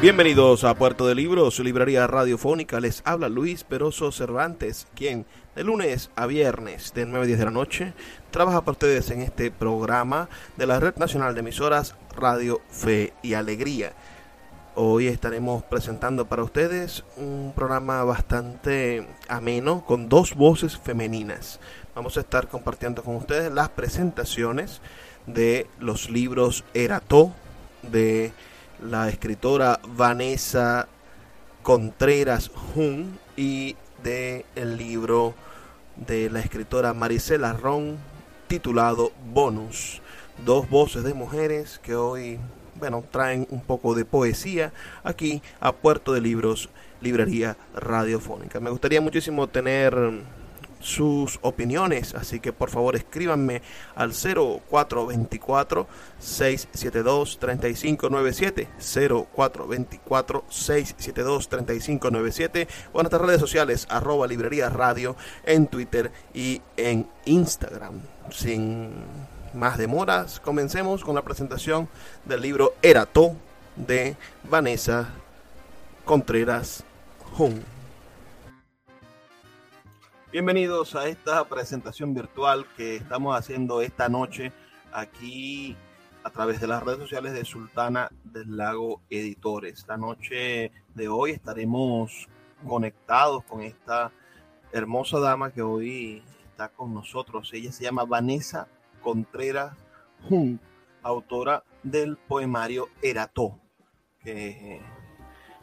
Bienvenidos a Puerto de Libros, librería radiofónica. Les habla Luis Peroso Cervantes, quien de lunes a viernes de 9 a 10 de la noche trabaja para ustedes en este programa de la Red Nacional de Emisoras Radio Fe y Alegría. Hoy estaremos presentando para ustedes un programa bastante ameno con dos voces femeninas. Vamos a estar compartiendo con ustedes las presentaciones de los libros Erató de la escritora Vanessa Contreras Jun y de el libro de la escritora Marisela Ron titulado Bonus. Dos voces de mujeres que hoy, bueno, traen un poco de poesía aquí a Puerto de Libros, Librería Radiofónica. Me gustaría muchísimo tener sus opiniones, así que por favor escríbanme al 0424 672 3597 0424 672 3597 o en nuestras redes sociales arroba librería radio en Twitter y en Instagram. Sin más demoras, comencemos con la presentación del libro Erato de Vanessa Contreras Jung. Bienvenidos a esta presentación virtual que estamos haciendo esta noche aquí a través de las redes sociales de Sultana del Lago Editores. La noche de hoy estaremos conectados con esta hermosa dama que hoy está con nosotros. Ella se llama Vanessa Contreras Jun, autora del poemario Erató, que,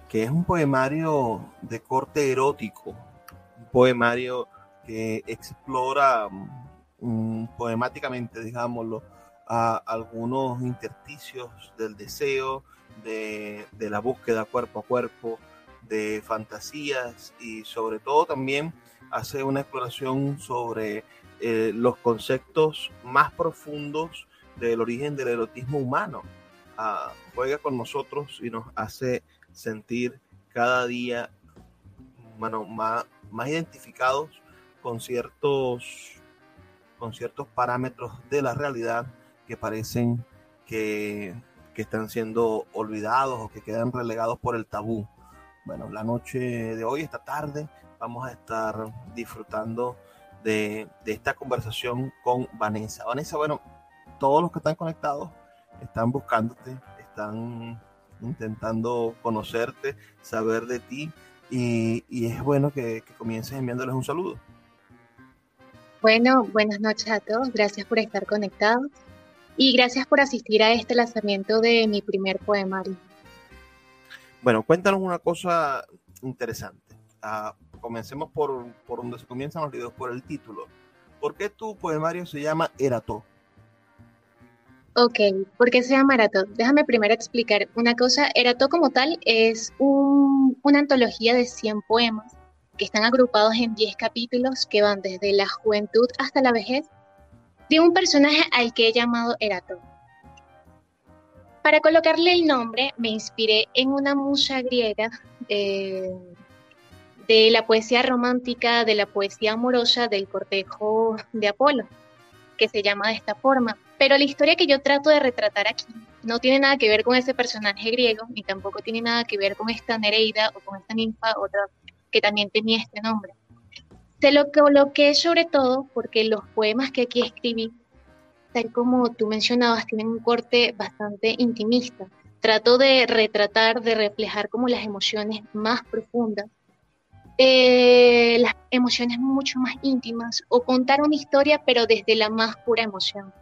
que es un poemario de corte erótico, un poemario que explora um, poemáticamente, digámoslo, a algunos intersticios del deseo, de, de, la búsqueda cuerpo a cuerpo, de fantasías y sobre todo también hace una exploración sobre eh, los conceptos más profundos del origen del erotismo humano. Uh, juega con nosotros y nos hace sentir cada día bueno, más, más identificados con ciertos, con ciertos parámetros de la realidad que parecen que, que están siendo olvidados o que quedan relegados por el tabú. Bueno, la noche de hoy, esta tarde, vamos a estar disfrutando de, de, esta conversación con Vanessa. Vanessa, bueno, todos los que están conectados están buscándote, están intentando conocerte, saber de ti y, y es bueno que, que comiences enviándoles un saludo. Bueno, buenas noches a todos. Gracias por estar conectados y gracias por asistir a este lanzamiento de mi primer poemario. Bueno, cuéntanos una cosa interesante. Uh, comencemos por, por donde se comienzan los videos, por el título. ¿Por qué tu poemario se llama Erato? Ok, ¿por qué se llama Erato? Déjame primero explicar una cosa. Erato como tal es un, una antología de 100 poemas que están agrupados en 10 capítulos que van desde la juventud hasta la vejez, de un personaje al que he llamado Erato. Para colocarle el nombre me inspiré en una musa griega eh, de la poesía romántica, de la poesía amorosa del cortejo de Apolo, que se llama de esta forma. Pero la historia que yo trato de retratar aquí no tiene nada que ver con ese personaje griego, ni tampoco tiene nada que ver con esta Nereida o con esta ninfa, otra que también tenía este nombre. Se lo coloqué sobre todo porque los poemas que aquí escribí, tal como tú mencionabas, tienen un corte bastante intimista. trato de retratar, de reflejar como las emociones más profundas, eh, las emociones mucho más íntimas o contar una historia pero desde la más pura emoción.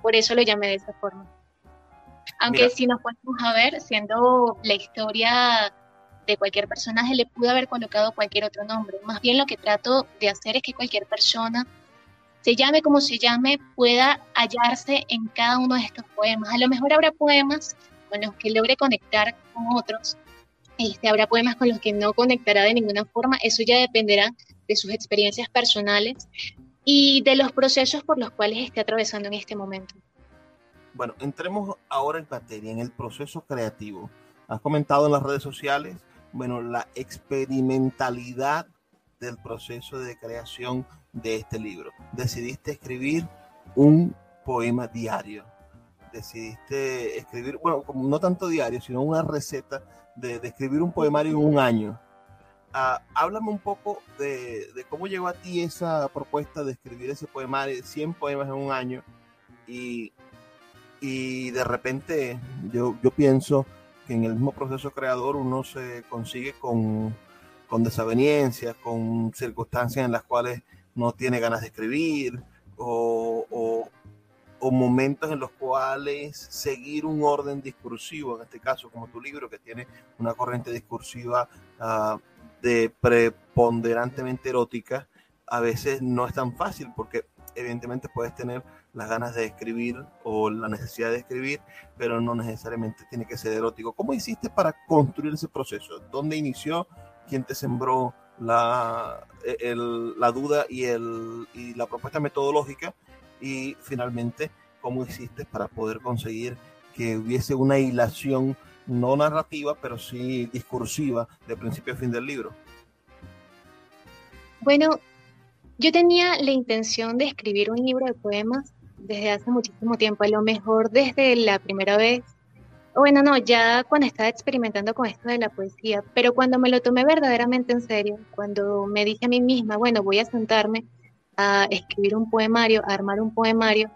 Por eso lo llamé de esa forma. Aunque si nos ponemos a ver, siendo la historia de cualquier personaje, le pude haber colocado cualquier otro nombre. Más bien lo que trato de hacer es que cualquier persona, se llame como se llame, pueda hallarse en cada uno de estos poemas. A lo mejor habrá poemas con los que logre conectar con otros, este, habrá poemas con los que no conectará de ninguna forma, eso ya dependerá de sus experiencias personales y de los procesos por los cuales esté atravesando en este momento. Bueno, entremos ahora en materia, en el proceso creativo. Has comentado en las redes sociales, bueno, la experimentalidad del proceso de creación de este libro. Decidiste escribir un poema diario. Decidiste escribir, bueno, no tanto diario, sino una receta de, escribir un poemario en un año. Ah, háblame un poco de, de, cómo llegó a ti esa propuesta de escribir ese poemario, 100 poemas en un año, y y de repente yo, yo pienso que en el mismo proceso creador uno se consigue con, con desavenencias, con circunstancias en las cuales no tiene ganas de escribir o, o, momentos en los cuales seguir un orden discursivo, en este caso como tu libro que tiene una corriente discursiva uh, de preponderantemente erótica, a veces no es tan fácil porque evidentemente puedes tener las ganas de escribir o la necesidad de escribir, pero no necesariamente tiene que ser erótico. ¿Cómo hiciste para construir ese proceso? ¿Dónde inició? ¿Quién te sembró la, la duda y, el, y la propuesta metodológica? Y finalmente, ¿cómo hiciste para poder conseguir que hubiese una hilación no narrativa, pero sí discursiva de principio a fin del libro? Bueno, yo tenía la intención de escribir un libro de poemas desde hace muchísimo tiempo, a lo mejor desde la primera vez, bueno, no, ya cuando estaba experimentando con esto de la poesía, pero cuando me lo tomé verdaderamente en serio, cuando me dije a mí misma, bueno, voy a sentarme a escribir un poemario, a armar un poemario,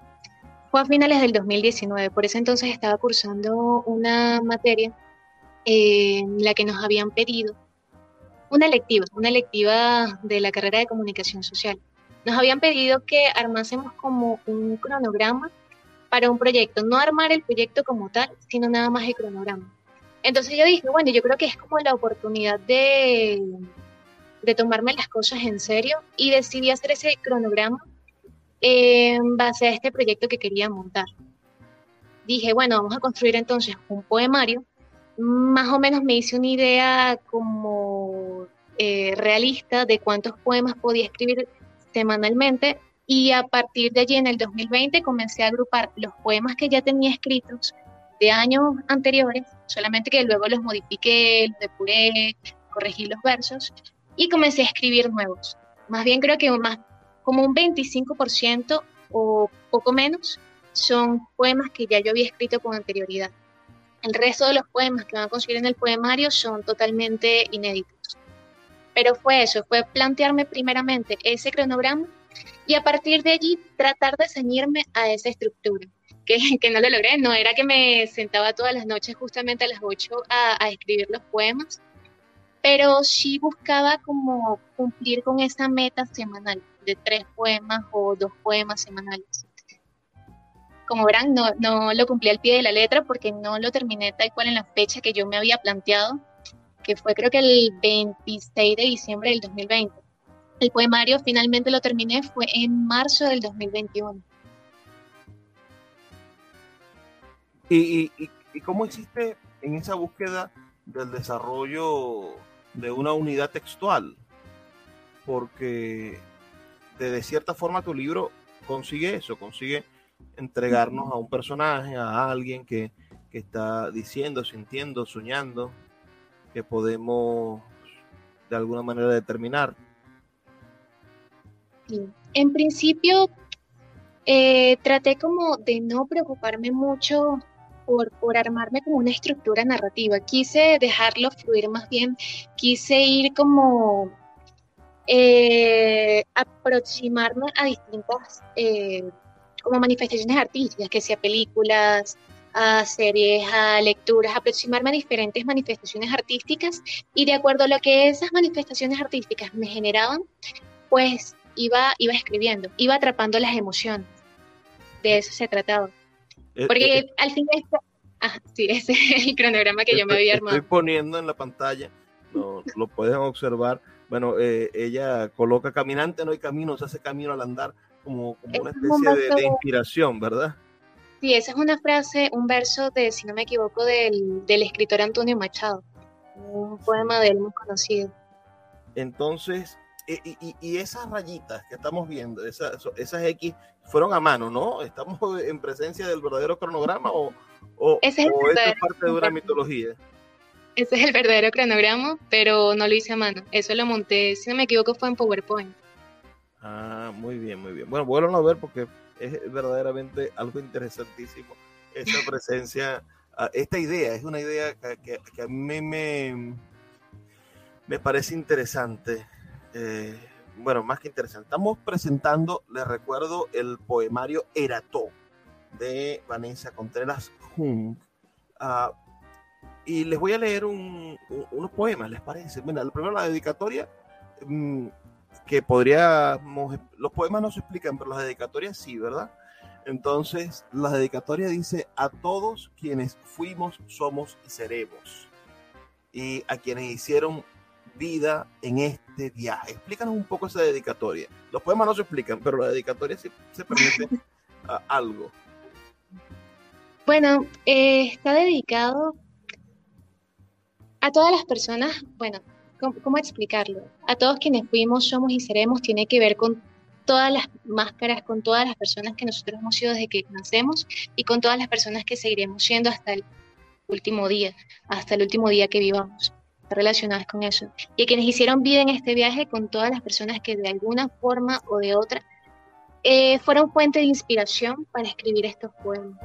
fue a finales del 2019, por ese entonces estaba cursando una materia en la que nos habían pedido una lectiva, una lectiva de la carrera de comunicación social. Nos habían pedido que armásemos como un cronograma para un proyecto, no armar el proyecto como tal, sino nada más el cronograma. Entonces yo dije, bueno, yo creo que es como la oportunidad de, de tomarme las cosas en serio y decidí hacer ese cronograma en base a este proyecto que quería montar. Dije, bueno, vamos a construir entonces un poemario. Más o menos me hice una idea como eh, realista de cuántos poemas podía escribir semanalmente y a partir de allí en el 2020 comencé a agrupar los poemas que ya tenía escritos de años anteriores, solamente que luego los modifiqué, los depuré, corregí los versos y comencé a escribir nuevos. Más bien creo que más como un 25% o poco menos son poemas que ya yo había escrito con anterioridad. El resto de los poemas que van a conseguir en el poemario son totalmente inéditos. Pero fue eso, fue plantearme primeramente ese cronograma y a partir de allí tratar de ceñirme a esa estructura, que, que no lo logré, no era que me sentaba todas las noches justamente a las 8 a, escribir los poemas, pero sí buscaba como cumplir con esa meta semanal de tres poemas o dos poemas semanales. Como verán, no, no lo cumplí al pie de la letra porque no lo terminé tal cual en la fecha que yo me había planteado, que fue creo que el 26 de diciembre del 2020. El poemario finalmente lo terminé fue en marzo del 2021. ¿Y, y, y cómo hiciste en esa búsqueda del desarrollo de una unidad textual? Porque de, cierta forma tu libro consigue eso, consigue entregarnos a un personaje, a alguien que, que está diciendo, sintiendo, soñando, que podemos de alguna manera determinar? En principio, eh, traté como de no preocuparme mucho por, por, armarme como una estructura narrativa. Quise dejarlo fluir más bien, quise ir como eh, aproximarme a distintas eh, como manifestaciones artísticas, que sea películas, a series, a lecturas, a aproximarme a diferentes manifestaciones artísticas y de acuerdo a lo que esas manifestaciones artísticas me generaban, pues iba, iba escribiendo, iba atrapando las emociones. De eso se trataba. Eh, Porque eh, al fin esto, ah, sí, ese es el cronograma que yo me había armado. Estoy poniendo en la pantalla, lo, lo pueden observar. Bueno, eh, ella coloca caminante, no hay camino, se hace camino al andar, como, como una especie de, inspiración, ¿verdad? Sí, esa es una frase, un verso de, si no me equivoco, del, del escritor Antonio Machado, un poema de él muy conocido. Entonces, y, esas rayitas que estamos viendo, esas, esas X, fueron a mano, ¿no? ¿Estamos en presencia del verdadero cronograma o, o, es, parte de una mitología? Ese es el verdadero cronograma, pero no lo hice a mano. Eso lo monté, si no me equivoco, fue en PowerPoint. Ah, muy bien, muy bien. Bueno, vuelvan a ver porque es verdaderamente algo interesantísimo esa presencia, ah, esta idea, es una idea que, que a mí me, me parece interesante eh, bueno, más que interesante. Estamos presentando, les recuerdo, el poemario Erató de Vanessa Contreras Jung. Ah, y les voy a leer unos poemas, ¿les parece? Bueno, primero la dedicatoria, mm, que podríamos, los poemas no se explican, pero las dedicatorias sí, ¿verdad? Entonces, la dedicatoria dice, a todos quienes fuimos, somos y seremos. Y a quienes hicieron vida en este viaje. Explícanos un poco esa dedicatoria. Los poemas no se explican, pero la dedicatoria sí se permite algo. Bueno, eh, está dedicado a todas las personas, bueno, ¿cómo, explicarlo? A todos quienes fuimos, somos y seremos, tiene que ver con todas las máscaras, con todas las personas que nosotros hemos sido desde que nacemos y con todas las personas que seguiremos siendo hasta el último día, hasta el último día que vivamos relacionadas con eso. Y a quienes hicieron vida en este viaje con todas las personas que de alguna forma o de otra eh, fueron fuente de inspiración para escribir estos poemas.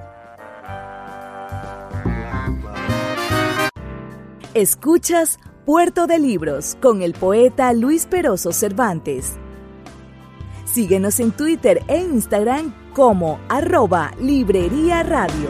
Escuchas Puerto de Libros con el poeta Luis Peroso Cervantes. Síguenos en Twitter e Instagram como arroba Librería Radio.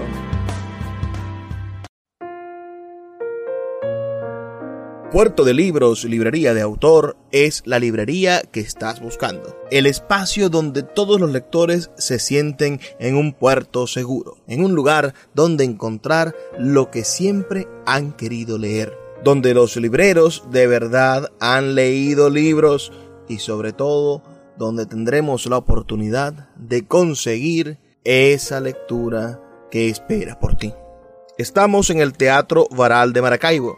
Puerto de Libros, librería de autor, es la librería que estás buscando. El espacio donde todos los lectores se sienten en un puerto seguro, en un lugar donde encontrar lo que siempre han querido leer, donde los libreros de verdad han leído libros y sobre todo donde tendremos la oportunidad de conseguir esa lectura que espera por ti. Estamos en el Teatro Varal de Maracaibo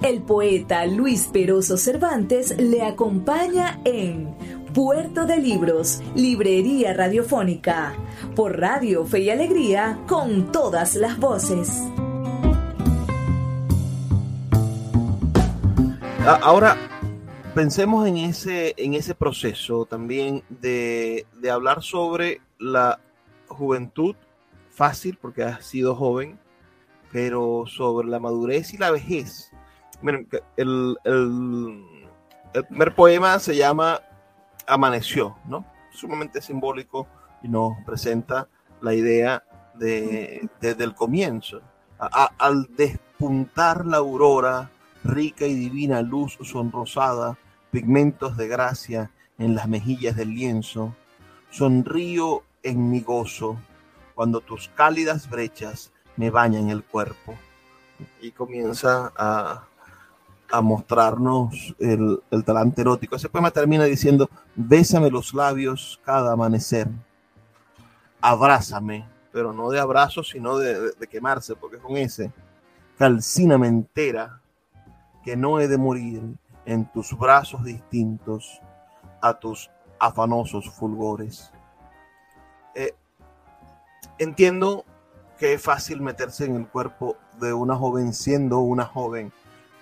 El poeta Luis Peroso Cervantes le acompaña en Puerto de Libros, Librería Radiofónica, por Radio Fe y Alegría, con todas las voces. Ahora, pensemos en ese, en ese proceso también de, de hablar sobre la juventud fácil, porque has sido joven, pero sobre la madurez y la vejez Miren, el, primer poema se llama Amaneció, ¿no? Sumamente simbólico y nos presenta la idea de, desde el comienzo. al despuntar la aurora, rica y divina luz sonrosada, pigmentos de gracia en las mejillas del lienzo, sonrío en mi gozo cuando tus cálidas brechas me bañan el cuerpo. Y comienza a, a mostrarnos el, talante erótico. Ese poema termina diciendo, bésame los labios cada amanecer, abrázame, pero no de abrazo, sino de, quemarse, porque con ese, calcíname entera, que no he de morir en tus brazos distintos a tus afanosos fulgores. Eh, entiendo que es fácil meterse en el cuerpo de una joven siendo una joven,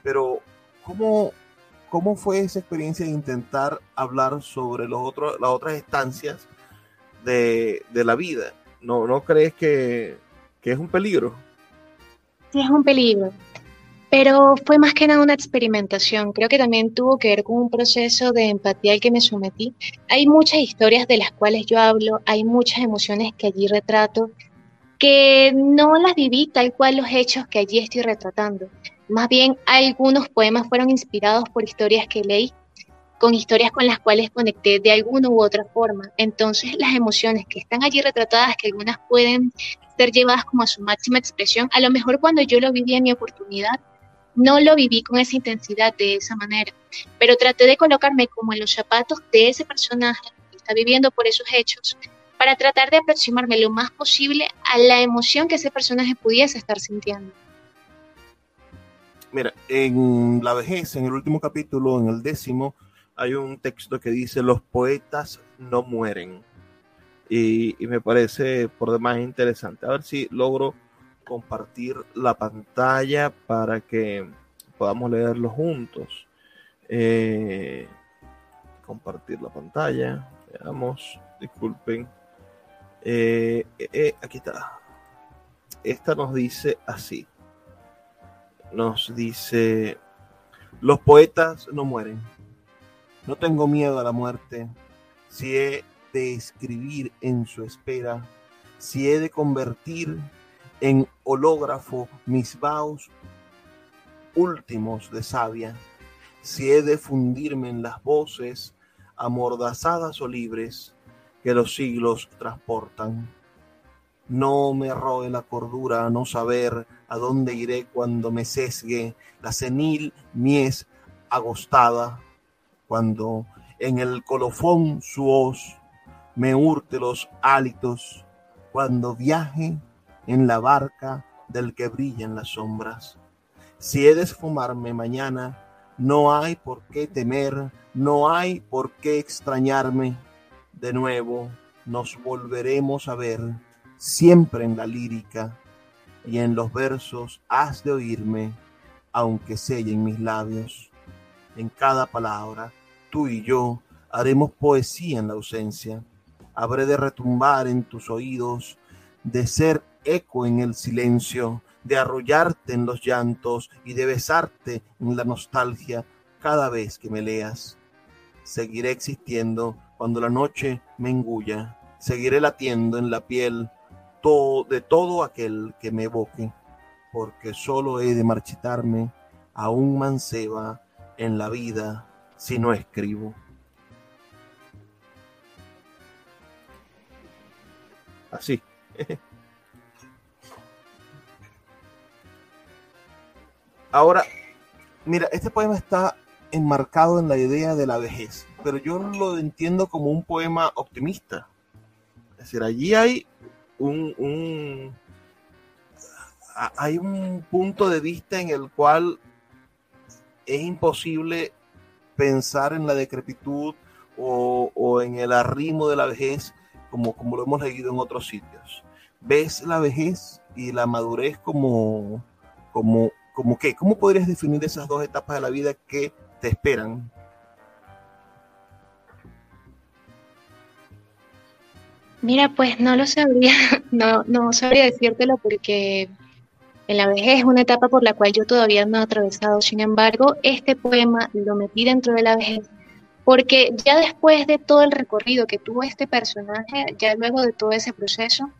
pero ¿cómo, ¿cómo fue esa experiencia de intentar hablar sobre los otros, las otras estancias de, de la vida? ¿No, ¿No crees que, que es un peligro? Sí, es un peligro. Pero fue más que nada una experimentación. Creo que también tuvo que ver con un proceso de empatía al que me sometí. Hay muchas historias de las cuales yo hablo, hay muchas emociones que allí retrato, que no las viví tal cual los hechos que allí estoy retratando. Más bien, algunos poemas fueron inspirados por historias que leí, con historias con las cuales conecté de alguna u otra forma. Entonces, las emociones que están allí retratadas, que algunas pueden ser llevadas como a su máxima expresión, a lo mejor cuando yo lo viví en mi oportunidad, no lo viví con esa intensidad de esa manera, pero traté de colocarme como en los zapatos de ese personaje que está viviendo por esos hechos para tratar de aproximarme lo más posible a la emoción que ese personaje pudiese estar sintiendo. Mira, en La vejez, en el último capítulo, en el décimo, hay un texto que dice, los poetas no mueren. Y, me parece por demás interesante. A ver si logro compartir la pantalla para que podamos leerlo juntos. Eh, compartir la pantalla. Veamos, disculpen. Eh, eh, aquí está. Esta nos dice así. Nos dice, los poetas no mueren. No tengo miedo a la muerte. Si he de escribir en su espera, si he de convertir en hológrafo mis vaos últimos de savia, si he de fundirme en las voces amordazadas o libres que los siglos transportan. No me roe la cordura no saber a dónde iré cuando me sesgue la senil mies agostada, cuando en el colofón su hoz me hurte los hálitos, cuando viaje en la barca del que brillan las sombras. Si he de esfumarme mañana, no hay por qué temer, no hay por qué extrañarme. De nuevo nos volveremos a ver, siempre en la lírica, y en los versos has de oírme, aunque sellen mis labios. En cada palabra, tú y yo haremos poesía en la ausencia. Habré de retumbar en tus oídos, de ser eco en el silencio, de arrollarte en los llantos y de besarte en la nostalgia cada vez que me leas. Seguiré existiendo cuando la noche me engulla, seguiré latiendo en la piel de todo aquel que me evoque, porque solo he de marchitarme a un manceba en la vida si no escribo. Así. Ahora, mira, este poema está enmarcado en la idea de la vejez, pero yo lo entiendo como un poema optimista. Es decir, allí hay un, hay un punto de vista en el cual es imposible pensar en la decrepitud o, o, en el arrimo de la vejez como, como lo hemos leído en otros sitios. Ves la vejez y la madurez como, como ¿Cómo qué? ¿Cómo podrías definir esas dos etapas de la vida que te esperan? Mira, pues no lo sabría, no, no sabría decírtelo porque en la vejez es una etapa por la cual yo todavía no he atravesado. Sin embargo, este poema lo metí dentro de la vejez porque ya después de todo el recorrido que tuvo este personaje, ya luego de todo ese proceso,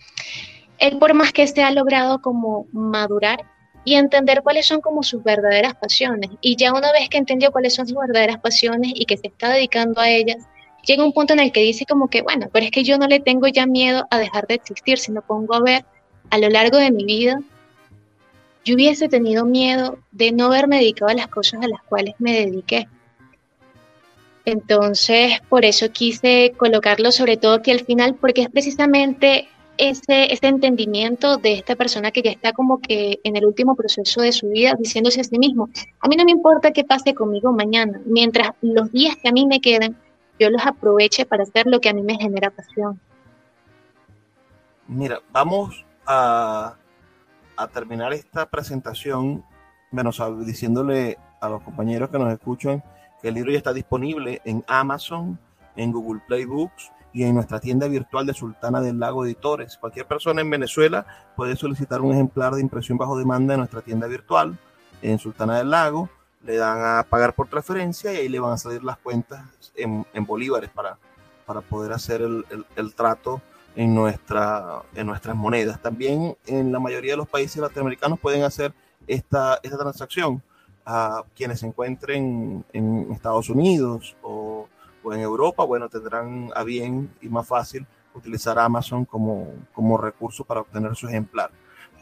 él por más que se ha logrado como madurar, y entender cuáles son como sus verdaderas pasiones. Y ya una vez que entendió cuáles son sus verdaderas pasiones y que se está dedicando a ellas, llega un punto en el que dice como que, bueno, pero es que yo no le tengo ya miedo a dejar de existir, si me pongo a ver a lo largo de mi vida, yo hubiese tenido miedo de no haberme dedicado a las cosas a las cuales me dediqué. Entonces, por eso quise colocarlo sobre todo aquí al final, porque es precisamente ese, ese entendimiento de esta persona que ya está como que en el último proceso de su vida diciéndose a sí mismo, a mí no me importa qué pase conmigo mañana, mientras los días que a mí me queden, yo los aproveche para hacer lo que a mí me genera pasión. Mira, vamos a, a terminar esta presentación menos diciéndole a los compañeros que nos escuchan que el libro ya está disponible en Amazon, en Google Play Books y en nuestra tienda virtual de Sultana del Lago Editores. Cualquier persona en Venezuela puede solicitar un ejemplar de impresión bajo demanda en nuestra tienda virtual en Sultana del Lago. Le dan a pagar por transferencia y ahí le van a salir las cuentas en, bolívares para, para poder hacer el, el, trato en, nuestra, en nuestras monedas. También en la mayoría de los países latinoamericanos pueden hacer esta, esta transacción. A quienes se encuentren en Estados Unidos o en Europa, bueno, tendrán a bien y más fácil utilizar Amazon como, como recurso para obtener su ejemplar.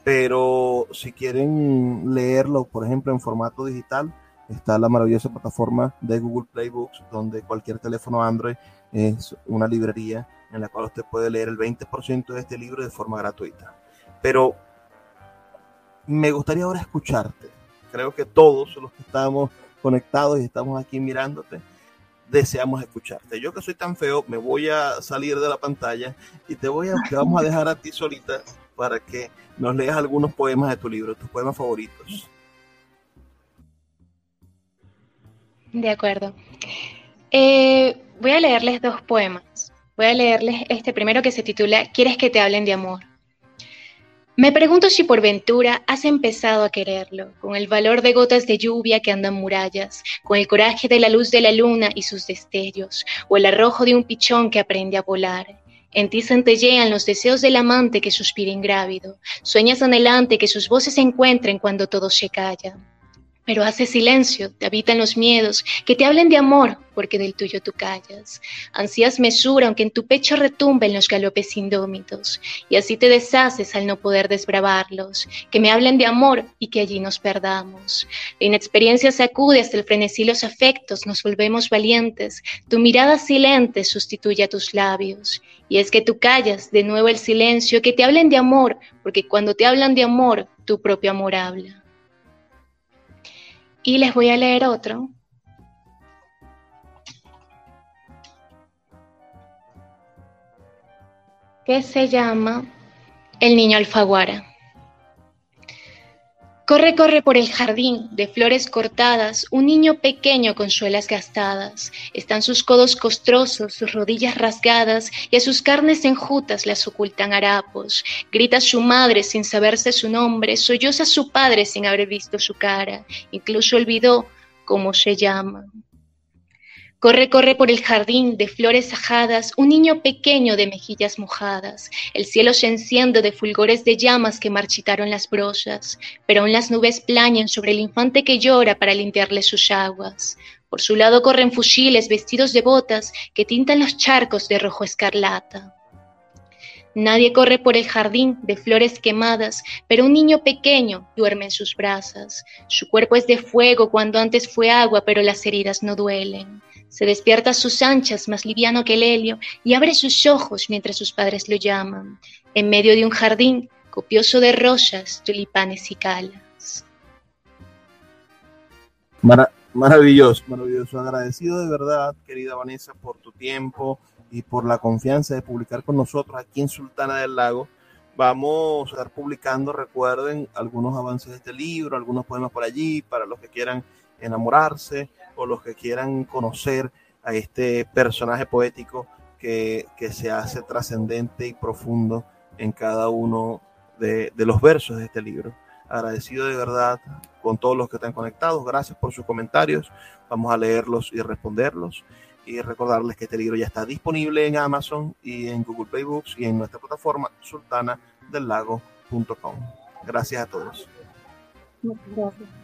Pero si quieren leerlo, por ejemplo, en formato digital, está la maravillosa plataforma de Google Play Books, donde cualquier teléfono Android es una librería en la cual usted puede leer el 20% de este libro de forma gratuita. Pero me gustaría ahora escucharte. Creo que todos los que estamos conectados y estamos aquí mirándote, deseamos escucharte. Yo que soy tan feo, me voy a salir de la pantalla y te voy a, vamos a dejar a ti solita para que nos leas algunos poemas de tu libro, tus poemas favoritos. De acuerdo. Eh, voy a leerles dos poemas. Voy a leerles este primero que se titula ¿Quieres que te hablen de amor? Me pregunto si por ventura has empezado a quererlo, con el valor de gotas de lluvia que andan murallas, con el coraje de la luz de la luna y sus destellos, o el arrojo de un pichón que aprende a volar. En ti centellean los deseos del amante que suspira ingrávido, sueñas anhelante que sus voces se encuentren cuando todo se calla. Pero hace silencio, te habitan los miedos, que te hablen de amor, porque del tuyo tú callas. Ansías mesura, aunque en tu pecho retumben los galopes indómitos, y así te deshaces al no poder desbravarlos. Que me hablen de amor y que allí nos perdamos. La inexperiencia sacude hasta el frenesí los afectos, nos volvemos valientes. Tu mirada silente sustituye a tus labios. Y es que tú callas de nuevo el silencio, que te hablen de amor, porque cuando te hablan de amor, tu propio amor habla. Y les voy a leer otro. que se llama El niño alfaguara. Corre, corre por el jardín, de flores cortadas, un niño pequeño con suelas gastadas. Están sus codos costrosos, sus rodillas rasgadas, y a sus carnes enjutas las ocultan harapos. Grita su madre sin saberse su nombre, solloza su padre sin haber visto su cara, incluso olvidó cómo se llama. Corre, corre por el jardín de flores ajadas, un niño pequeño de mejillas mojadas. El cielo se enciende de fulgores de llamas que marchitaron las brosas, pero aún las nubes plañan sobre el infante que llora para limpiarle sus aguas. Por su lado corren fusiles vestidos de botas que tintan los charcos de rojo escarlata. Nadie corre por el jardín de flores quemadas, pero un niño pequeño duerme en sus brasas. Su cuerpo es de fuego cuando antes fue agua, pero las heridas no duelen. Se despierta a sus anchas, más liviano que el helio, y abre sus ojos mientras sus padres lo llaman, en medio de un jardín copioso de rosas, tulipanes y calas. maravilloso, maravilloso. Agradecido de verdad, querida Vanessa, por tu tiempo y por la confianza de publicar con nosotros aquí en Sultana del Lago. Vamos a estar publicando, recuerden, algunos avances de este libro, algunos poemas por allí, para los que quieran enamorarse o los que quieran conocer a este personaje poético que, se hace trascendente y profundo en cada uno de, los versos de este libro. Agradecido de verdad con todos los que están conectados. Gracias por sus comentarios. Vamos a leerlos y responderlos. Y recordarles que este libro ya está disponible en Amazon y en Google Play Books y en nuestra plataforma sultanadellago.com. Gracias a todos. Gracias.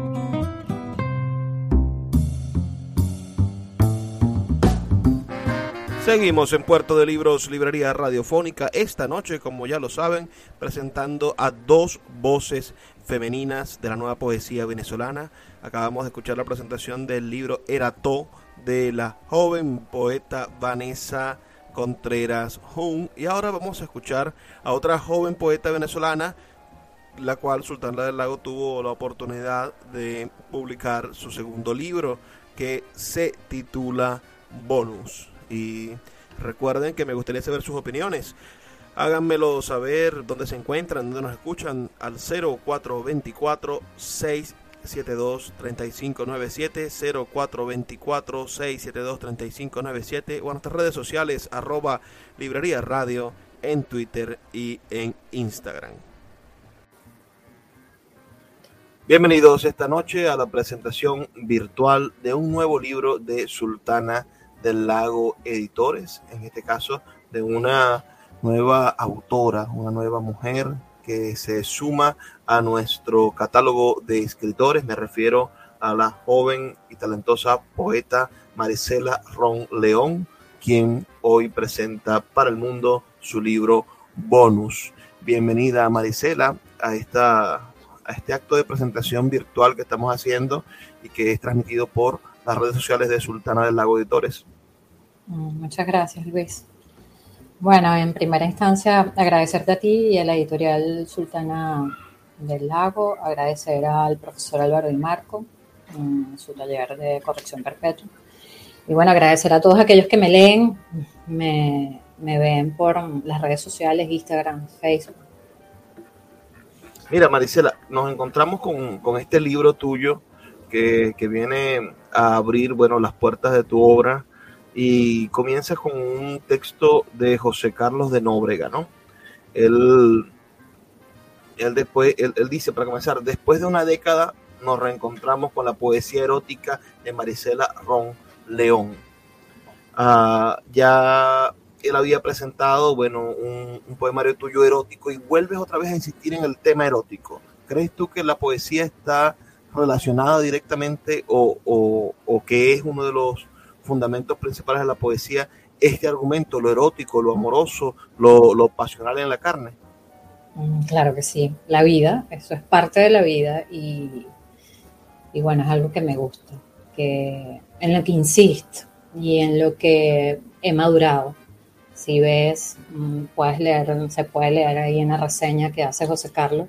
Seguimos en Puerto de Libros, Librería Radiofónica, esta noche, como ya lo saben, presentando a dos voces femeninas de la nueva poesía venezolana. Acabamos de escuchar la presentación del libro Erató de la joven poeta Vanessa Contreras Jun. Y ahora vamos a escuchar a otra joven poeta venezolana, la cual Sultana del Lago tuvo la oportunidad de publicar su segundo libro, que se titula Bonus. Y recuerden que me gustaría saber sus opiniones. Háganmelo saber dónde se encuentran, dónde nos escuchan al 0424 6 6597 0424 672 3597 o en nuestras redes sociales arroba librería radio en Twitter y en Instagram. Bienvenidos esta noche a la presentación virtual de un nuevo libro de Sultana del Lago Editores, en este caso de una nueva autora, una nueva mujer que se suma a nuestro catálogo de escritores. Me refiero a la joven y talentosa poeta Marisela Ron León, quien hoy presenta para el mundo su libro Bonus. Bienvenida Marisela a, esta, a este acto de presentación virtual que estamos haciendo y que es transmitido por las redes sociales de Sultana del Lago Editores. Mm, muchas gracias, Luis. Bueno, en primera instancia, agradecerte a ti y a la editorial Sultana del Lago, agradecer al profesor Álvaro y Marco su taller de corrección perpetua. Y bueno, agradecer a todos aquellos que me leen, me, ven por las redes sociales, Instagram, Facebook. Mira, Marisela, nos encontramos con, este libro tuyo que, que, viene a abrir, bueno, las puertas de tu obra y comienza con un texto de José Carlos de Nóbrega, ¿no? Él, él después, él, dice, para comenzar, después de una década nos reencontramos con la poesía erótica de Marisela Ron León. Ah, ya él había presentado, bueno, un, poemario tuyo erótico y vuelves otra vez a insistir en el tema erótico. ¿Crees tú que la poesía está relacionada directamente o, o, o que es uno de los fundamentos principales de la poesía este argumento, lo erótico, lo amoroso, lo, pasional en la carne. Mm, claro que sí, la vida, eso es parte de la vida y, y bueno, es algo que me gusta, que en lo que insisto y en lo que he madurado. Si ves, mm, puedes leer, se puede leer ahí en la reseña que hace José Carlos,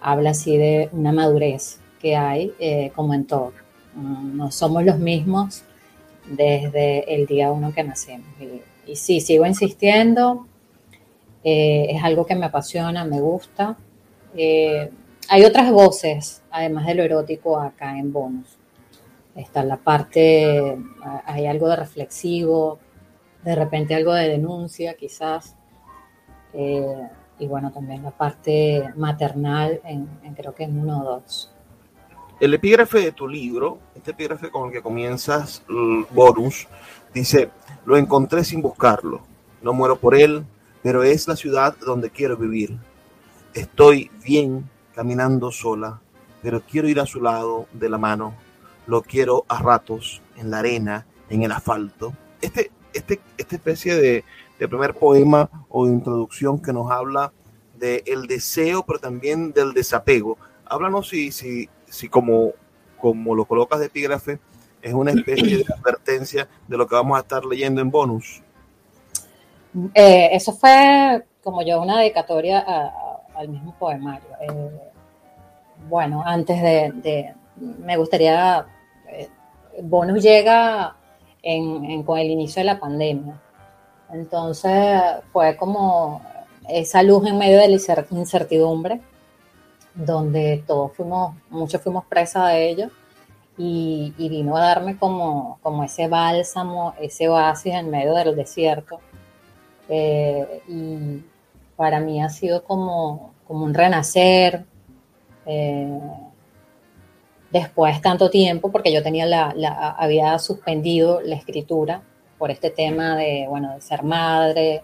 habla así de una madurez que hay eh, como en todo. Mm, no somos los mismos desde el día uno que nacimos. Y, sí, sigo insistiendo, eh, es algo que me apasiona, me gusta. Eh, hay otras voces, además de lo erótico, acá en Bonus. Está la parte, hay algo de reflexivo, de repente algo de denuncia, quizás. Eh, y bueno, también la parte maternal, en, creo que en uno o dos. El epígrafe de tu libro, este epígrafe con el que comienzas Bonus, dice, lo encontré sin buscarlo, no muero por él, pero es la ciudad donde quiero vivir. Estoy bien caminando sola, pero quiero ir a su lado de la mano. Lo quiero a ratos en la arena, en el asfalto. Este, este, esta especie de primer poema o de introducción que nos habla del deseo, pero también del desapego. Háblanos si, si si como, como lo colocas de epígrafe, es una especie de advertencia de lo que vamos a estar leyendo en bonus. Eh, eso fue como yo una dedicatoria al mismo poemario. Eh, bueno, antes de, me gustaría, eh, bonus llega con el inicio de la pandemia. Entonces fue como esa luz en medio de la incertidumbre donde todos fuimos, muchos fuimos presa de ello y, vino a darme como, como ese bálsamo, ese oasis en medio del desierto. Eh, y para mí ha sido como, como un renacer. Eh, después tanto tiempo, porque yo tenía la, había suspendido la escritura por este tema de, bueno, de ser madre,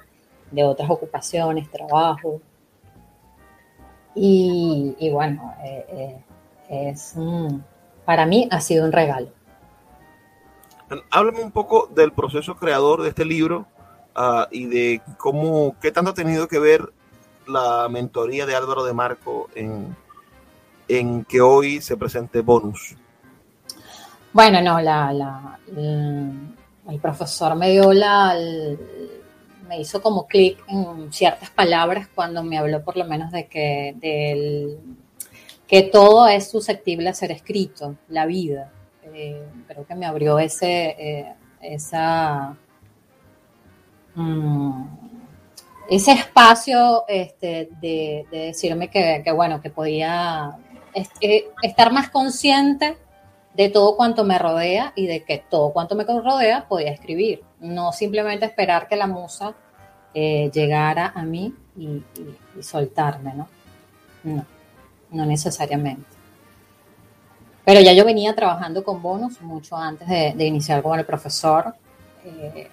de otras ocupaciones, trabajo, y, bueno, eh, eh, es para mí ha sido un regalo. Háblame un poco del proceso creador de este libro ah, y de cómo, qué tanto ha tenido que ver la mentoría de Álvaro de Marco en, en que hoy se presente Bonus. Bueno, no, la, el profesor me dio la, me hizo como clic en ciertas palabras cuando me habló por lo menos de que, del, que todo es susceptible a ser escrito, la vida. Eh, creo que me abrió ese, eh, esa, mm, ese espacio este, de, decirme que, bueno, que podía eh, estar más consciente de todo cuanto me rodea y de que todo cuanto me rodea podía escribir, no simplemente esperar que la musa eh, llegara a mí y, soltarme, ¿no? No, no necesariamente. Pero ya yo venía trabajando con bonos mucho antes de, iniciar con el profesor eh,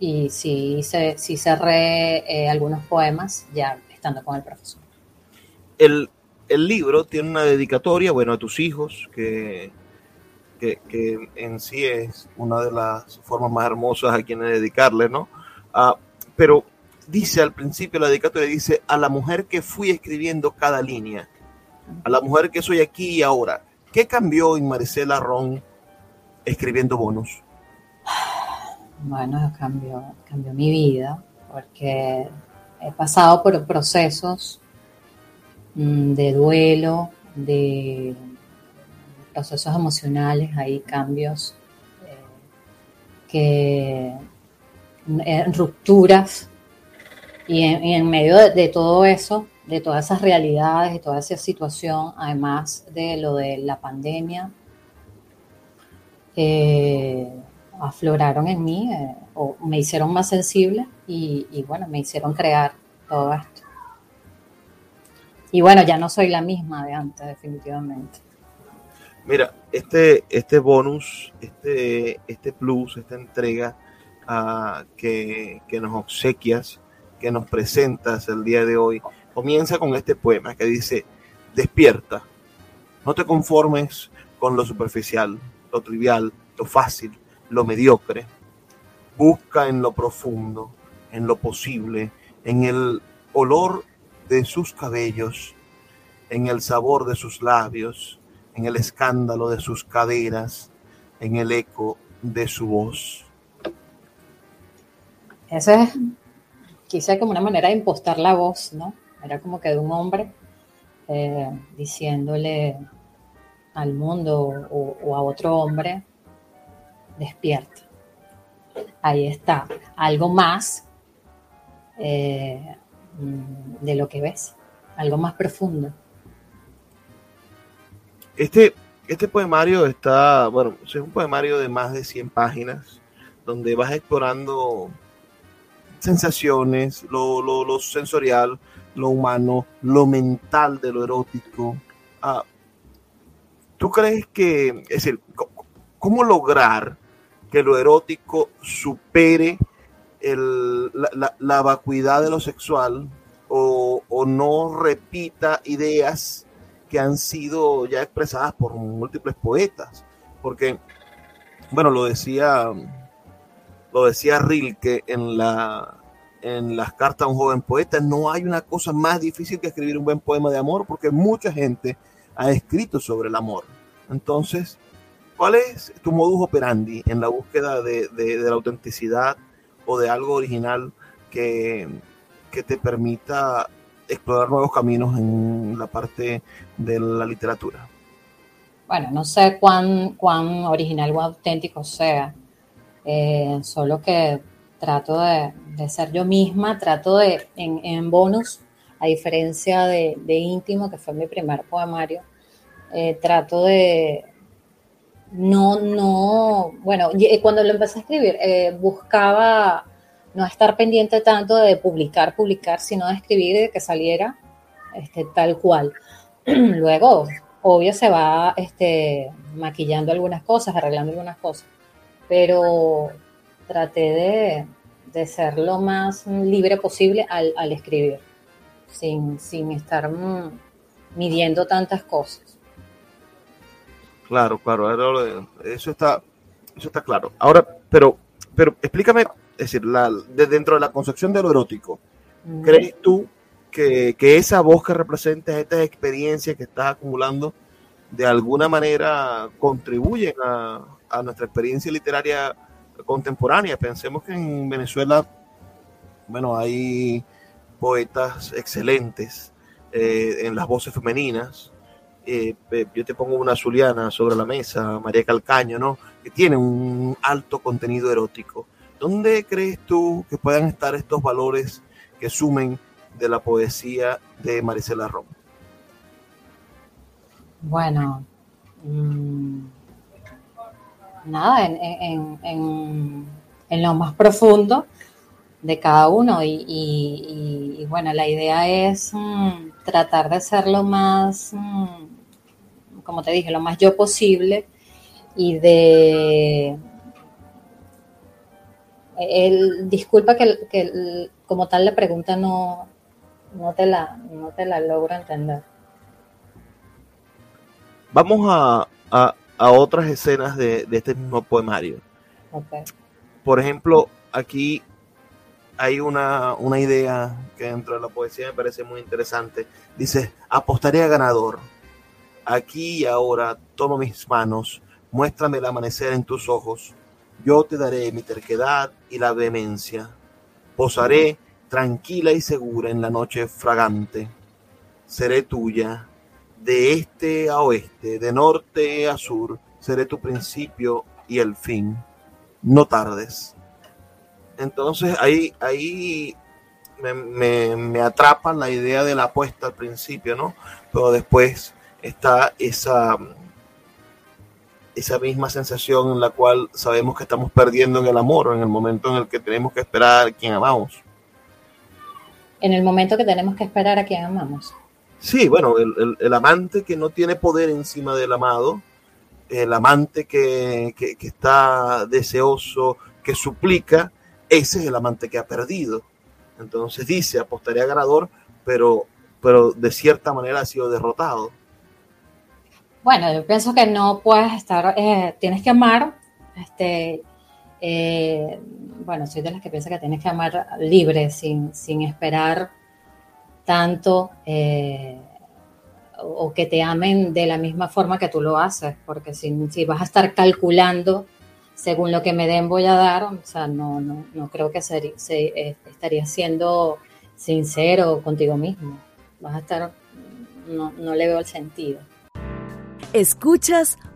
y sí, sí cerré eh, algunos poemas ya estando con el profesor. El, el libro tiene una dedicatoria, bueno, a tus hijos, que que, en sí es una de las formas más hermosas a quienes dedicarle, ¿no? Ah, pero dice al principio la dedicatoria, dice, a la mujer que fui escribiendo cada línea, a la mujer que soy aquí y ahora. ¿Qué cambió en Maricela Ron escribiendo bonus? Bueno, cambió, cambió mi vida, porque he pasado por procesos mm, de duelo, de procesos emocionales, hay cambios eh, que eh, rupturas y en, medio de, todo eso, de todas esas realidades, y toda esa situación, además de lo de la pandemia, eh, afloraron en mí o me hicieron más sensible y, y bueno, me hicieron crear todo esto. Y bueno, ya no soy la misma de antes, definitivamente. Mira, este, este bonus, este, este plus, esta entrega uh, que, que, nos obsequias, que nos presentas el día de hoy, comienza con este poema que dice, despierta, no te conformes con lo superficial, lo trivial, lo fácil, lo mediocre. Busca en lo profundo, en lo posible, en el olor de sus cabellos, en el sabor de sus labios, en el escándalo de sus caderas, en el eco de su voz. Esa es quizá como una manera de impostar la voz, ¿no? Era como que de un hombre eh, diciéndole al mundo o, a otro hombre, despierta. Ahí está, algo más eh, de lo que ves, algo más profundo. Este, este poemario está, bueno, es un poemario de más de 100 páginas, donde vas explorando sensaciones, lo, lo, sensorial, lo humano, lo mental de lo erótico. Ah, ¿Tú crees que, es decir, cómo lograr que lo erótico supere el, la, la, vacuidad de lo sexual o, o no repita ideas que han sido ya expresadas por múltiples poetas, porque, bueno, lo decía, lo decía Rilke en, la, en las cartas a un joven poeta, no hay una cosa más difícil que escribir un buen poema de amor, porque mucha gente ha escrito sobre el amor. Entonces, ¿cuál es tu modus operandi en la búsqueda de, de, la autenticidad o de algo original que, que te permita explorar nuevos caminos en la parte de la literatura. Bueno, no sé cuán, cuán original o auténtico sea, eh, solo que trato de, ser yo misma, trato de, en, bonus, a diferencia de, íntimo, que fue mi primer poemario, eh, trato de, no, no, bueno, cuando lo empecé a escribir, eh, buscaba no estar pendiente tanto de publicar, publicar, sino de escribir y de que saliera este, tal cual. Luego, obvio, se va este, maquillando algunas cosas, arreglando algunas cosas, pero traté de, ser lo más libre posible al, escribir, sin, sin estar mm, midiendo tantas cosas. Claro, claro, eso está, eso está claro. Ahora, pero, pero explícame es decir, la, de dentro de la concepción de lo erótico, ¿crees tú que, esa voz que representa estas experiencias que estás acumulando de alguna manera contribuyen a, nuestra experiencia literaria contemporánea. Pensemos que en Venezuela, bueno, hay poetas excelentes eh, en las voces femeninas. Eh, yo te pongo una Zuliana sobre la mesa, María Calcaño, ¿no? Que tiene un alto contenido erótico. ¿Dónde crees tú que puedan estar estos valores que sumen de la poesía de Maricela Rom? Bueno, mmm nada, en, lo más profundo de cada uno y, bueno, la idea es mm, tratar de ser lo más, mm, como te dije, lo más yo posible y de... El, disculpa que, como tal la pregunta no, no, te la, no te la logro entender. Vamos a, a otras escenas de, este mismo poemario. Por ejemplo, aquí hay una, una, idea que dentro de la poesía me parece muy interesante. Dice, apostaría ganador. Aquí y ahora tomo mis manos, muéstrame el amanecer en tus ojos. Yo te daré mi terquedad y la vehemencia. Posaré tranquila y segura en la noche fragante. Seré tuya, de este a oeste, de norte a sur, seré tu principio y el fin. No tardes. Entonces ahí, ahí me, me, atrapa la idea de la apuesta al principio, ¿no? Pero después está esa, esa misma sensación en la cual sabemos que estamos perdiendo en el amor, en el momento en el que tenemos que esperar a quien amamos. En el momento que tenemos que esperar a quien amamos. Sí, bueno, el, amante que no tiene poder encima del amado, el amante que, está deseoso, que suplica, ese es el amante que ha perdido. Entonces dice, apostaría ganador, pero, pero de cierta manera ha sido derrotado. Bueno, yo pienso que no puedes estar, eh, tienes que amar, este, eh, bueno, soy de las que piensa que tienes que amar libre, sin, sin esperar tanto eh, o que te amen de la misma forma que tú lo haces, porque si, vas a estar calculando según lo que me den voy a dar, o sea, no, no, no creo que se, eh, estaría siendo sincero contigo mismo. Vas a estar, no, no le veo el sentido. Escuchas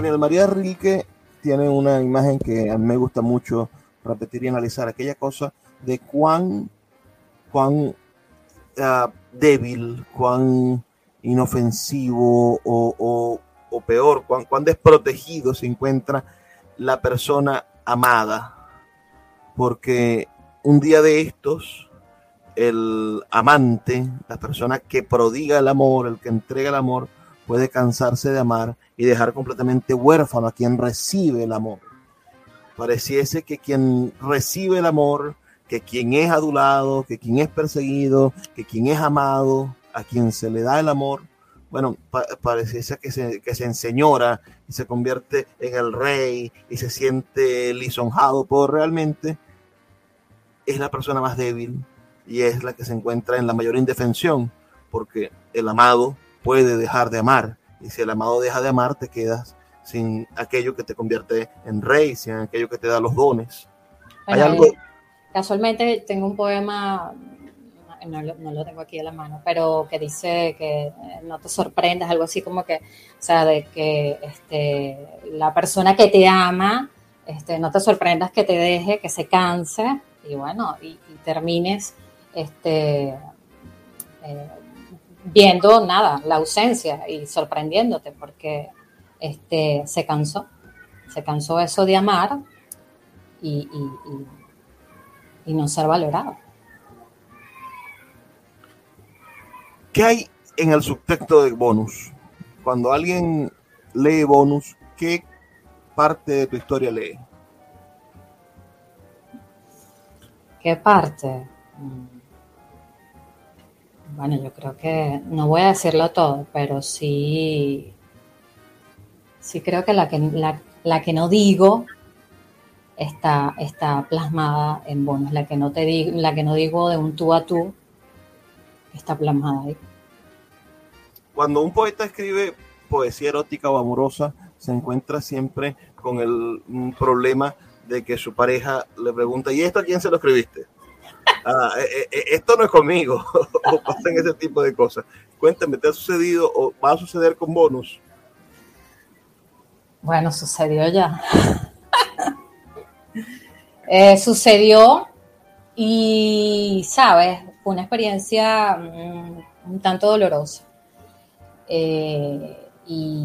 María Rilke tiene una imagen que a mí me gusta mucho repetir y analizar, aquella cosa de cuán, cuán ah, débil, cuán inofensivo o, peor, cuán, cuán desprotegido se encuentra la persona amada. Porque un día de estos, el amante, la persona que prodiga el amor, el que entrega el amor, puede cansarse de amar y dejar completamente huérfano a quien recibe el amor. Pareciese que quien recibe el amor, que quien es adulado, que quien es perseguido, que quien es amado, a quien se le da el amor, bueno, pareciese que se, que se enseñora y se convierte en el rey y se siente lisonjado, pero realmente es la persona más débil y es la que se encuentra en la mayor indefensión, porque el amado puede dejar de amar. Y si el amado deja de amar, te quedas sin aquello que te convierte en rey, sin aquello que te da los dones. Hay algo... Casualmente tengo un poema, no lo, tengo aquí a la mano, pero que dice que eh, no te sorprendas, algo así como que, o sea, de que este, la persona que te ama, este, no te sorprendas que te deje, que se canse y bueno, y, termines este, eh, viendo nada, la ausencia y sorprendiéndote porque este, se cansó, se cansó eso de amar y, y, no ser valorado. ¿Qué hay en el subtexto de bonus? cuando alguien lee bonus, ¿qué parte de tu historia lee? ¿Qué parte? Mm. Bueno, yo creo que no voy a decirlo todo, pero sí, sí creo que la que, la, que no digo está, está plasmada en bonus. La que no te digo, la que no digo de un tú a tú está plasmada ahí. Cuando un poeta escribe poesía erótica o amorosa, se encuentra siempre con el problema de que su pareja le pregunta, ¿y esto a quién se lo escribiste? Ah, eh, eh, esto no es conmigo, o pasan ese tipo de cosas. Cuéntame, ¿te ha sucedido o va a suceder con bonus? Bueno, sucedió ya. Eh, sucedió y, sabes, fue una experiencia mm, un tanto dolorosa. y,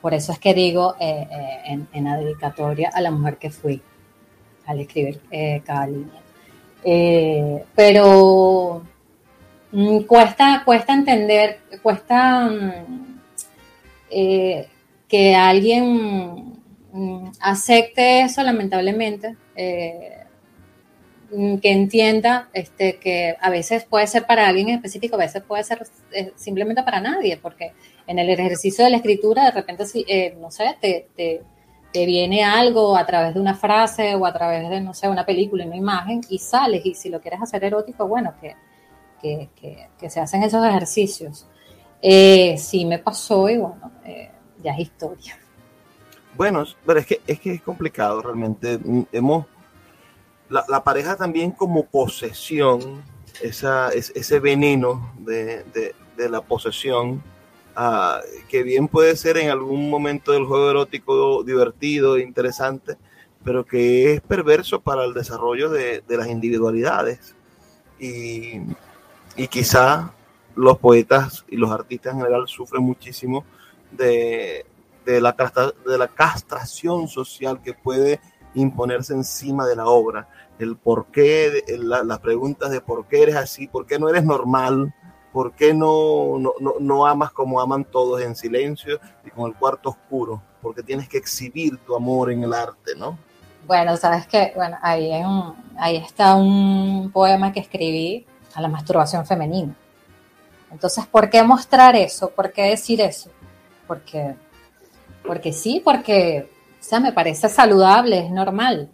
por eso es que digo en, la dedicatoria a la mujer que fui al escribir cada línea. Eh, pero mm, cuesta, cuesta entender, cuesta mm, eh, que alguien mm, acepte eso, lamentablemente, eh, que entienda este, que a veces puede ser para alguien específico, a veces puede ser simplemente para nadie, porque en el ejercicio de la escritura, de repente, no sé, te viene algo a través de una frase o a través de, no sé, una película, una imagen, y sales, y si lo quieres hacer erótico, bueno, que, que, se hacen esos ejercicios. Eh, sí me pasó y bueno, eh, ya es historia. Bueno, pero es que es, que es complicado realmente. Hemos, la, pareja también como posesión, esa, ese veneno de, de la posesión, Ah, que bien puede ser en algún momento del juego erótico divertido, interesante, pero que es perverso para el desarrollo de, las individualidades. Y, quizá los poetas y los artistas en general sufren muchísimo de, la, de la castración social que puede imponerse encima de la obra. El por qué, las preguntas de por qué eres así, por qué no eres normal, ¿por qué no, no, amas como aman todos en silencio y con el cuarto oscuro? Porque tienes que exhibir tu amor en el arte, ¿no? Bueno, sabes que, bueno, ahí, ahí está un poema que escribí a la masturbación femenina. Entonces, ¿por qué mostrar eso? ¿Por qué decir eso? Porque, porque sí, porque, o sea, me parece saludable, es normal.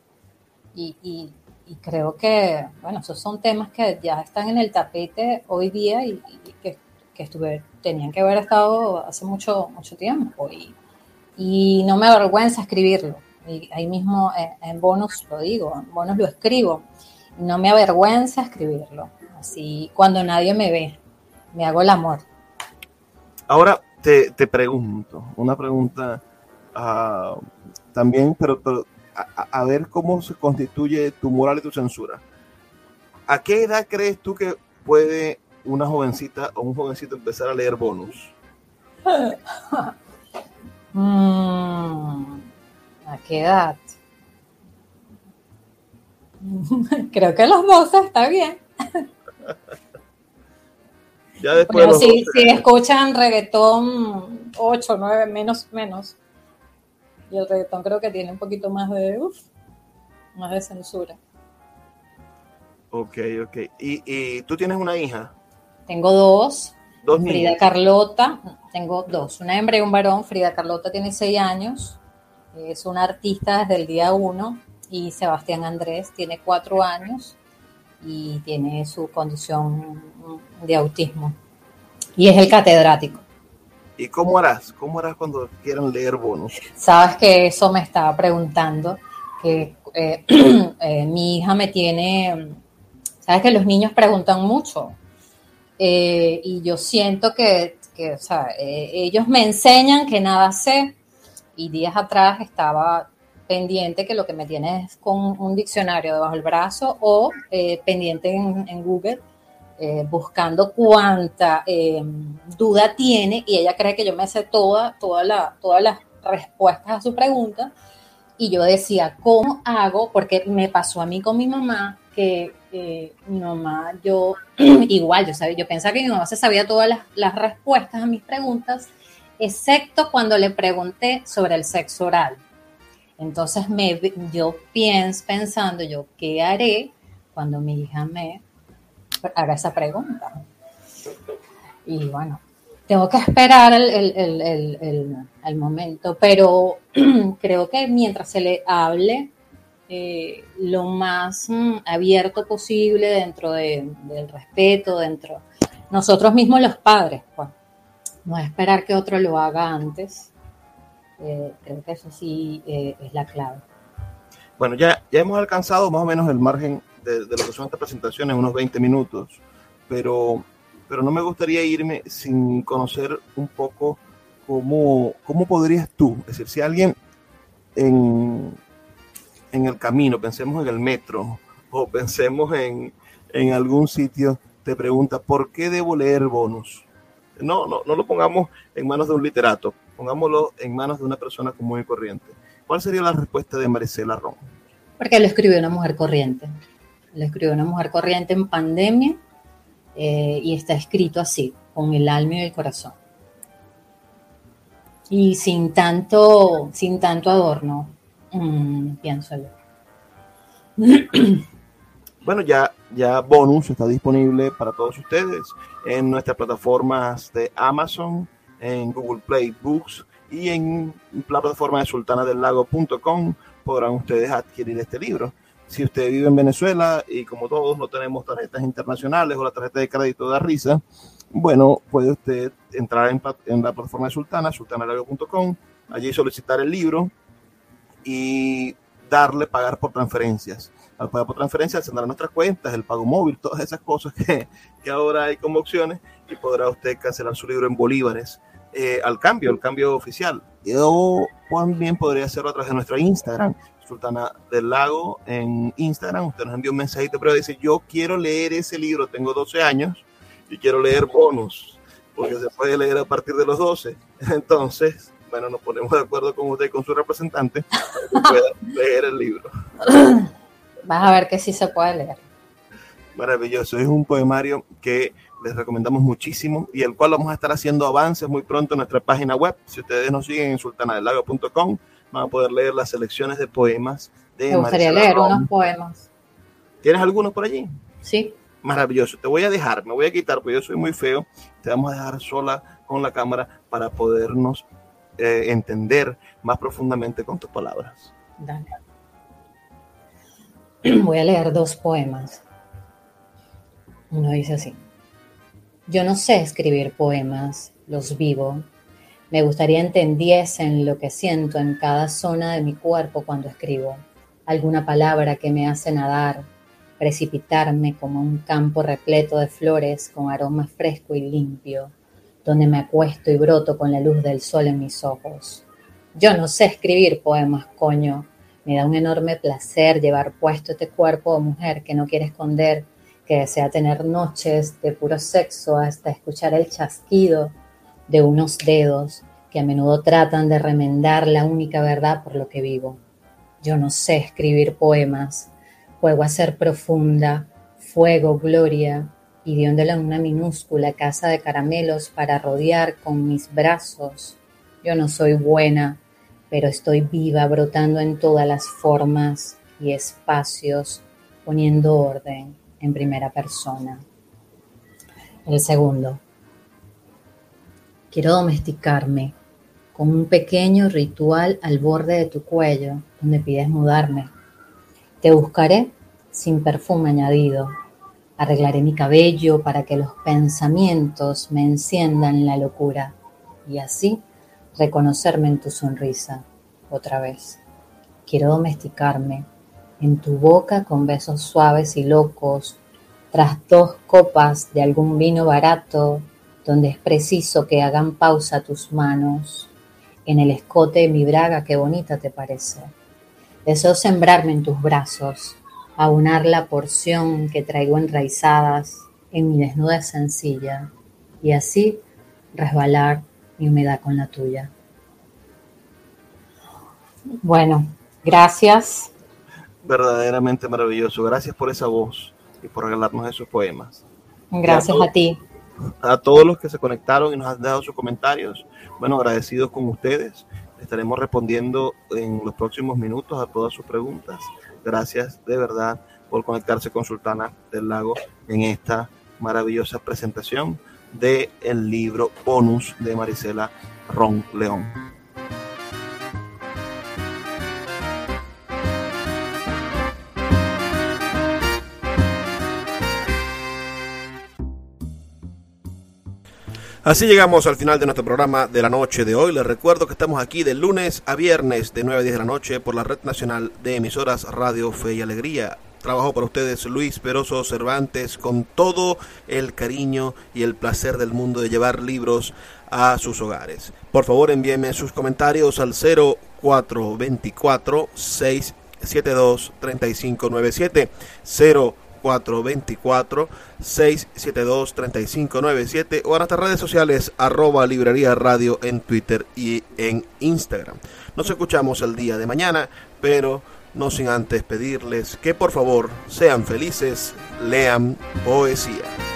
y, y creo que, bueno, esos son temas que ya están en el tapete hoy día y, que, que estuve, tenían que haber estado hace mucho, mucho tiempo. Y, y no me avergüenza escribirlo. Y ahí mismo en, bonus lo digo, en bonus lo escribo. no me avergüenza escribirlo. Así cuando nadie me ve, me hago el amor. Ahora te, te pregunto, una pregunta uh, también, pero, pero a, ver cómo se constituye tu moral y tu censura. ¿A qué edad crees tú que puede una jovencita o un jovencito empezar a leer bonus? Mm, ¿A qué edad? Creo que los 12 está bien. ya después si, si, escuchan reggaetón 8, 9, menos, menos. Y el reggaetón creo que tiene un poquito más de, más de censura. Ok, ok. ¿Y, tú tienes una hija? Tengo dos. Dos Frida Carlota, tengo dos, una hembra y un varón. Frida Carlota tiene seis años, es una artista desde el día uno. Y Sebastián Andrés tiene cuatro años y tiene su condición de autismo. Y es el catedrático. ¿Y cómo harás? ¿Cómo harás cuando quieran leer bonos? Sabes que eso me estaba preguntando, que eh, eh, mi hija me tiene, sabes que los niños preguntan mucho eh, y yo siento que, o sea, ellos me enseñan que nada sé y días atrás estaba pendiente que lo que me tiene es con un diccionario debajo del brazo o pendiente en Google eh, buscando cuánta eh, duda tiene y ella cree que yo me sé toda, toda la, todas las respuestas a su pregunta Y yo decía, ¿cómo hago? Porque me pasó a mí con mi mamá, que eh, mi mamá, yo, igual, yo, sabía, yo pensaba que mi mamá se sabía todas las, las respuestas a mis preguntas, excepto cuando le pregunté sobre el sexo oral. Entonces me, yo pienso, pensando, yo, ¿qué haré cuando mi hija me haga esa pregunta? Y bueno, tengo que esperar el, momento, pero creo que mientras se le hable eh, lo más mm, abierto posible dentro del respeto, dentro nosotros mismos los padres, pues, no esperar que otro lo haga antes, eh, creo que eso sí eh, es la clave. Bueno, ya, ya hemos alcanzado más o menos el margen de, de, lo que son estas presentaciones, unos 20 minutos, pero, pero no me gustaría irme sin conocer un poco cómo, cómo podrías tú, es decir, si alguien en, en el camino, pensemos en el metro o pensemos en, en algún sitio, te pregunta, ¿por qué debo leer bonus? No, no, no lo pongamos en manos de un literato, pongámoslo en manos de una persona común y corriente. ¿Cuál sería la respuesta de Maricela Ron? Porque lo escribió una mujer corriente. Lo escribió una mujer corriente en pandemia eh, y está escrito así, con el alma y el corazón. Y sin tanto, sin tanto adorno, mmm, pienso yo. Bueno, ya, ya Bonus está disponible para todos ustedes en nuestras plataformas de Amazon, en Google Play Books y en la plataforma de sultanadelago.com podrán ustedes adquirir este libro. Si usted vive en Venezuela y como todos no tenemos tarjetas internacionales o la tarjeta de crédito da risa, bueno, puede usted entrar en, la plataforma de Sultana, sultanadelago.com, allí solicitar el libro y darle pagar por transferencias. Al pagar por transferencias tendrá nuestras cuentas, el pago móvil, todas esas cosas que, que ahora hay como opciones y podrá usted cancelar su libro en bolívares eh, al cambio, al cambio oficial. O también podría hacerlo a través de nuestra Instagram, Sultana del Lago en Instagram. Usted nos envía un mensajito, pero dice, yo quiero leer ese libro, tengo 12 años y quiero leer bonus, porque se puede leer a partir de los 12. Entonces, bueno, nos ponemos de acuerdo con usted y con su representante para que pueda leer el libro. Vas a ver que sí se puede leer. Maravilloso, es un poemario que les recomendamos muchísimo y el cual vamos a estar haciendo avances muy pronto en nuestra página web. Si ustedes nos siguen en sultanadelago.com, van a poder leer las selecciones de poemas de Me gustaría leer unos poemas. ¿Tienes algunos por allí? Sí. Maravilloso. Te voy a dejar, me voy a quitar porque yo soy muy feo. Te vamos a dejar sola con la cámara para podernos eh, entender más profundamente con tus palabras. Dale. Voy a leer dos poemas. Uno dice así. Yo no sé escribir poemas, los vivo. Me gustaría entendiesen lo que siento en cada zona de mi cuerpo cuando escribo. Alguna palabra que me hace nadar, precipitarme como un campo repleto de flores con aroma fresco y limpio, donde me acuesto y broto con la luz del sol en mis ojos. Yo no sé escribir poemas, coño. Me da un enorme placer llevar puesto este cuerpo de mujer que no quiere esconder que desea tener noches de puro sexo hasta escuchar el chasquido de unos dedos que a menudo tratan de remendar la única verdad por lo que vivo. Yo no sé escribir poemas, juego a ser profunda, fuego, gloria, y de una minúscula casa de caramelos para rodear con mis brazos. Yo no soy buena, pero estoy viva, brotando en todas las formas y espacios, poniendo orden en primera persona. El segundo, quiero domesticarme con un pequeño ritual al borde de tu cuello donde pides mudarme. Te buscaré sin perfume añadido. Arreglaré mi cabello para que los pensamientos me enciendan la locura y así reconocerme en tu sonrisa otra vez. Quiero domesticarme en tu boca con besos suaves y locos, tras dos copas de algún vino barato, donde es preciso que hagan pausa tus manos, en el escote de mi braga, qué bonita te parece. Deseo sembrarme en tus brazos, aunar la porción que traigo enraizadas en mi desnuda sencilla, y así resbalar mi humedad con la tuya. Bueno, Gracias. Verdaderamente maravilloso. Gracias por esa voz y por regalarnos esos poemas. Gracias a, ti. A todos los que se conectaron y nos han dado sus comentarios. Bueno, agradecidos con ustedes. Estaremos respondiendo en los próximos minutos a todas sus preguntas. Gracias de verdad por conectarse con Sultana del Lago en esta maravillosa presentación del el libro bonus de Marisela Ron León. Así llegamos al final de nuestro programa de la noche de hoy. Les recuerdo que estamos aquí de lunes a viernes de 9 a 10 de la noche por la Red Nacional de Emisoras Radio Fe y Alegría. Trabajo para ustedes Luis Peroso Cervantes con todo el cariño y el placer del mundo de llevar libros a sus hogares. Por favor envíenme sus comentarios al 0424 672 3597 0 424 672 3597 o a nuestras redes sociales arroba librería radio en Twitter y en Instagram. Nos escuchamos el día de mañana, pero no sin antes pedirles que por favor sean felices, lean poesía.